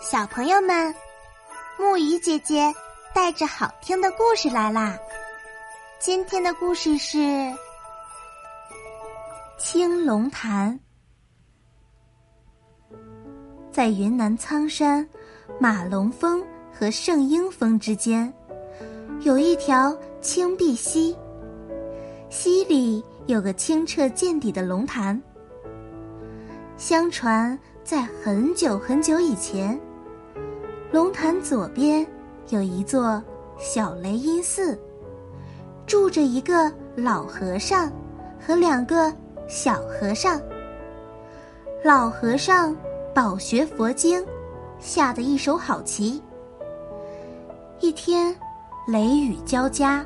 小朋友们，木鱼姐姐带着好听的故事来啦！今天的故事是《青龙潭》。在云南苍山马龙峰和圣婴峰之间，有一条青碧溪，溪里有个清澈见底的龙潭。相传，在很久很久以前。龙潭左边有一座小雷音寺，住着一个老和尚和两个小和尚。老和尚饱学佛经，下的一手好棋。一天，雷雨交加，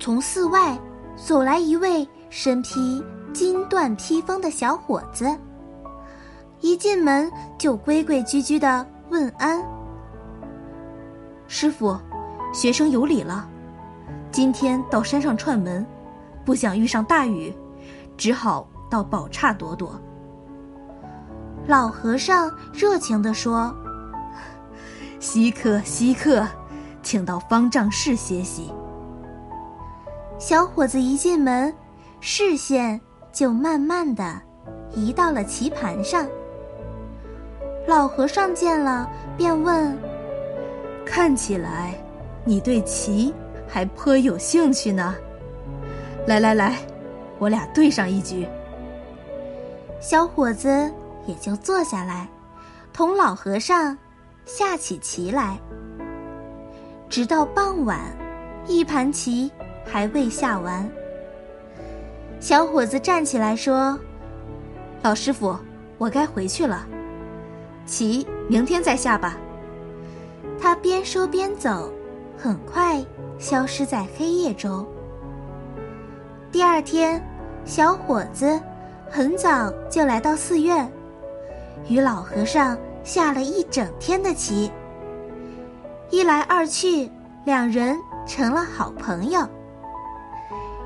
从寺外走来一位身披金缎披风的小伙子，一进门就规规矩矩的问安。师傅，学生有礼了。今天到山上串门，不想遇上大雨，只好到宝刹躲躲。老和尚热情地说：“稀客，稀客，请到方丈室歇息。”小伙子一进门，视线就慢慢的移到了棋盘上。老和尚见了，便问。看起来，你对棋还颇有兴趣呢。来来来，我俩对上一局。小伙子也就坐下来，同老和尚下起棋来。直到傍晚，一盘棋还未下完。小伙子站起来说：“老师傅，我该回去了，棋明天再下吧。”他边说边走，很快消失在黑夜中。第二天，小伙子很早就来到寺院，与老和尚下了一整天的棋。一来二去，两人成了好朋友。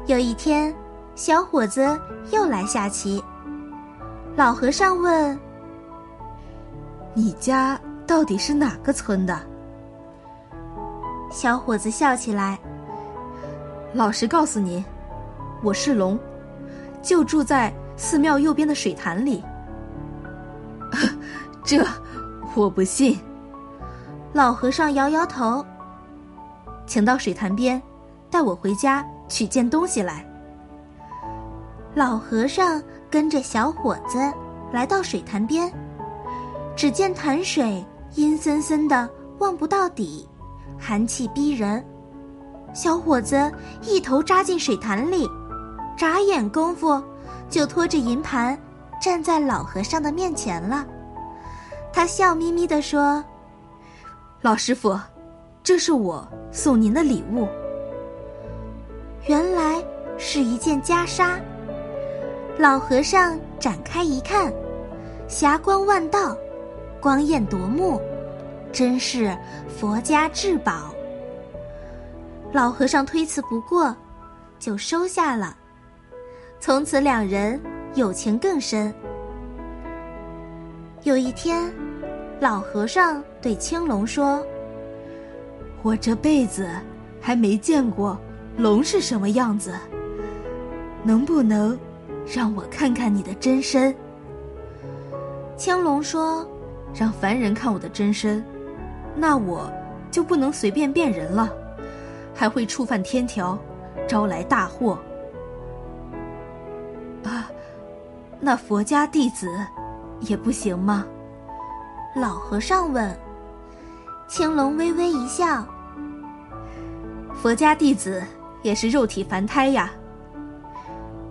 有一天，小伙子又来下棋，老和尚问：“你家到底是哪个村的？”小伙子笑起来。老实告诉您，我是龙，就住在寺庙右边的水潭里。这我不信。老和尚摇摇头。请到水潭边，带我回家取件东西来。老和尚跟着小伙子来到水潭边，只见潭水阴森森的，望不到底。寒气逼人，小伙子一头扎进水潭里，眨眼功夫就拖着银盘站在老和尚的面前了。他笑眯眯地说：“老师傅，这是我送您的礼物。”原来是一件袈裟。老和尚展开一看，霞光万道，光艳夺目。真是佛家至宝。老和尚推辞不过，就收下了。从此两人友情更深。有一天，老和尚对青龙说：“我这辈子还没见过龙是什么样子，能不能让我看看你的真身？”青龙说：“让凡人看我的真身。”那我就不能随便变人了，还会触犯天条，招来大祸。啊，那佛家弟子也不行吗？老和尚问。青龙微微一笑：“佛家弟子也是肉体凡胎呀。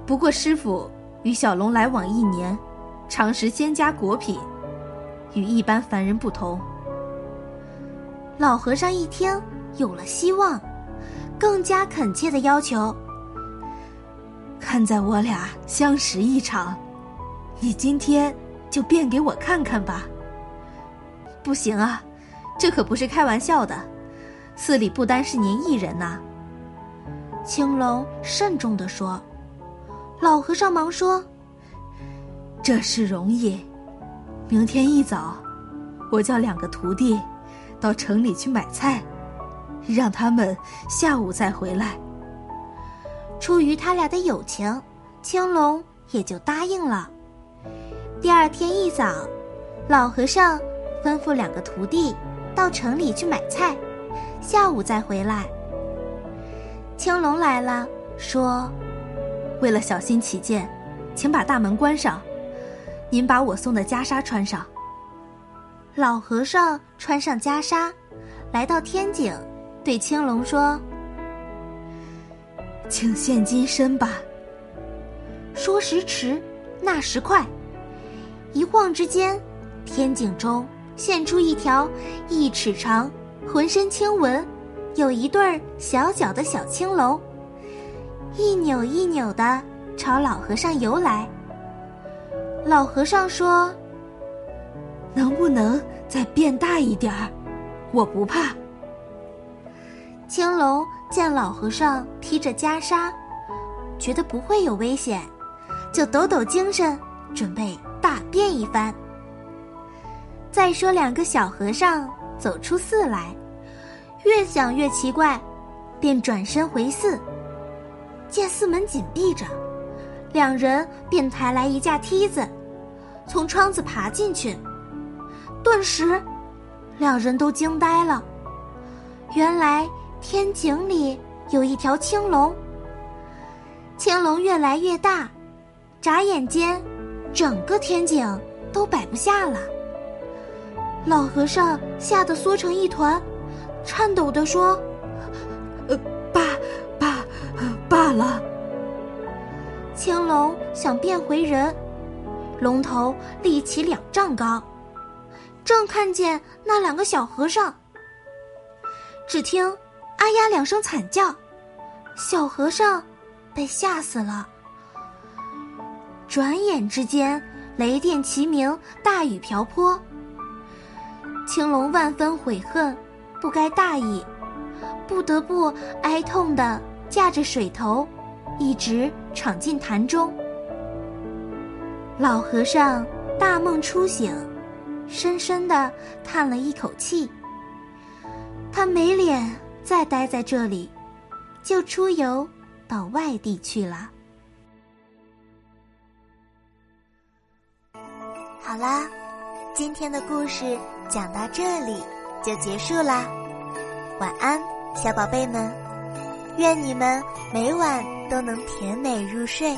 不过师傅与小龙来往一年，常食仙家果品，与一般凡人不同。”老和尚一听有了希望，更加恳切的要求：“看在我俩相识一场，你今天就变给我看看吧。”不行啊，这可不是开玩笑的，寺里不单是您一人呐。青龙慎重的说。老和尚忙说：“这事容易，明天一早，我叫两个徒弟到城里去买菜，让他们下午再回来。出于他俩的友情，青龙也就答应了。第二天一早，老和尚吩咐两个徒弟到城里去买菜，下午再回来。青龙来了，说：“为了小心起见，请把大门关上。您把我送的袈裟穿上。”老和尚穿上袈裟，来到天井，对青龙说：“请现金身吧。”说时迟，那时快，一晃之间，天井中现出一条一尺长、浑身青纹。有一对儿小脚的小青龙，一扭一扭的朝老和尚游来。老和尚说：“能不能再变大一点儿？我不怕。”青龙见老和尚披着袈裟，觉得不会有危险，就抖抖精神，准备大变一番。再说，两个小和尚走出寺来。越想越奇怪，便转身回寺。见寺门紧闭着，两人便抬来一架梯子，从窗子爬进去。顿时，两人都惊呆了。原来天井里有一条青龙。青龙越来越大，眨眼间，整个天井都摆不下了。老和尚吓得缩成一团。颤抖地说：“呃，罢罢罢了。”青龙想变回人，龙头立起两丈高，正看见那两个小和尚。只听“啊呀”两声惨叫，小和尚被吓死了。转眼之间，雷电齐鸣，大雨瓢泼。青龙万分悔恨。不该大意，不得不哀痛的架着水头，一直闯进潭中。老和尚大梦初醒，深深的叹了一口气。他没脸再待在这里，就出游到外地去了。好啦，今天的故事讲到这里。就结束啦，晚安，小宝贝们，愿你们每晚都能甜美入睡。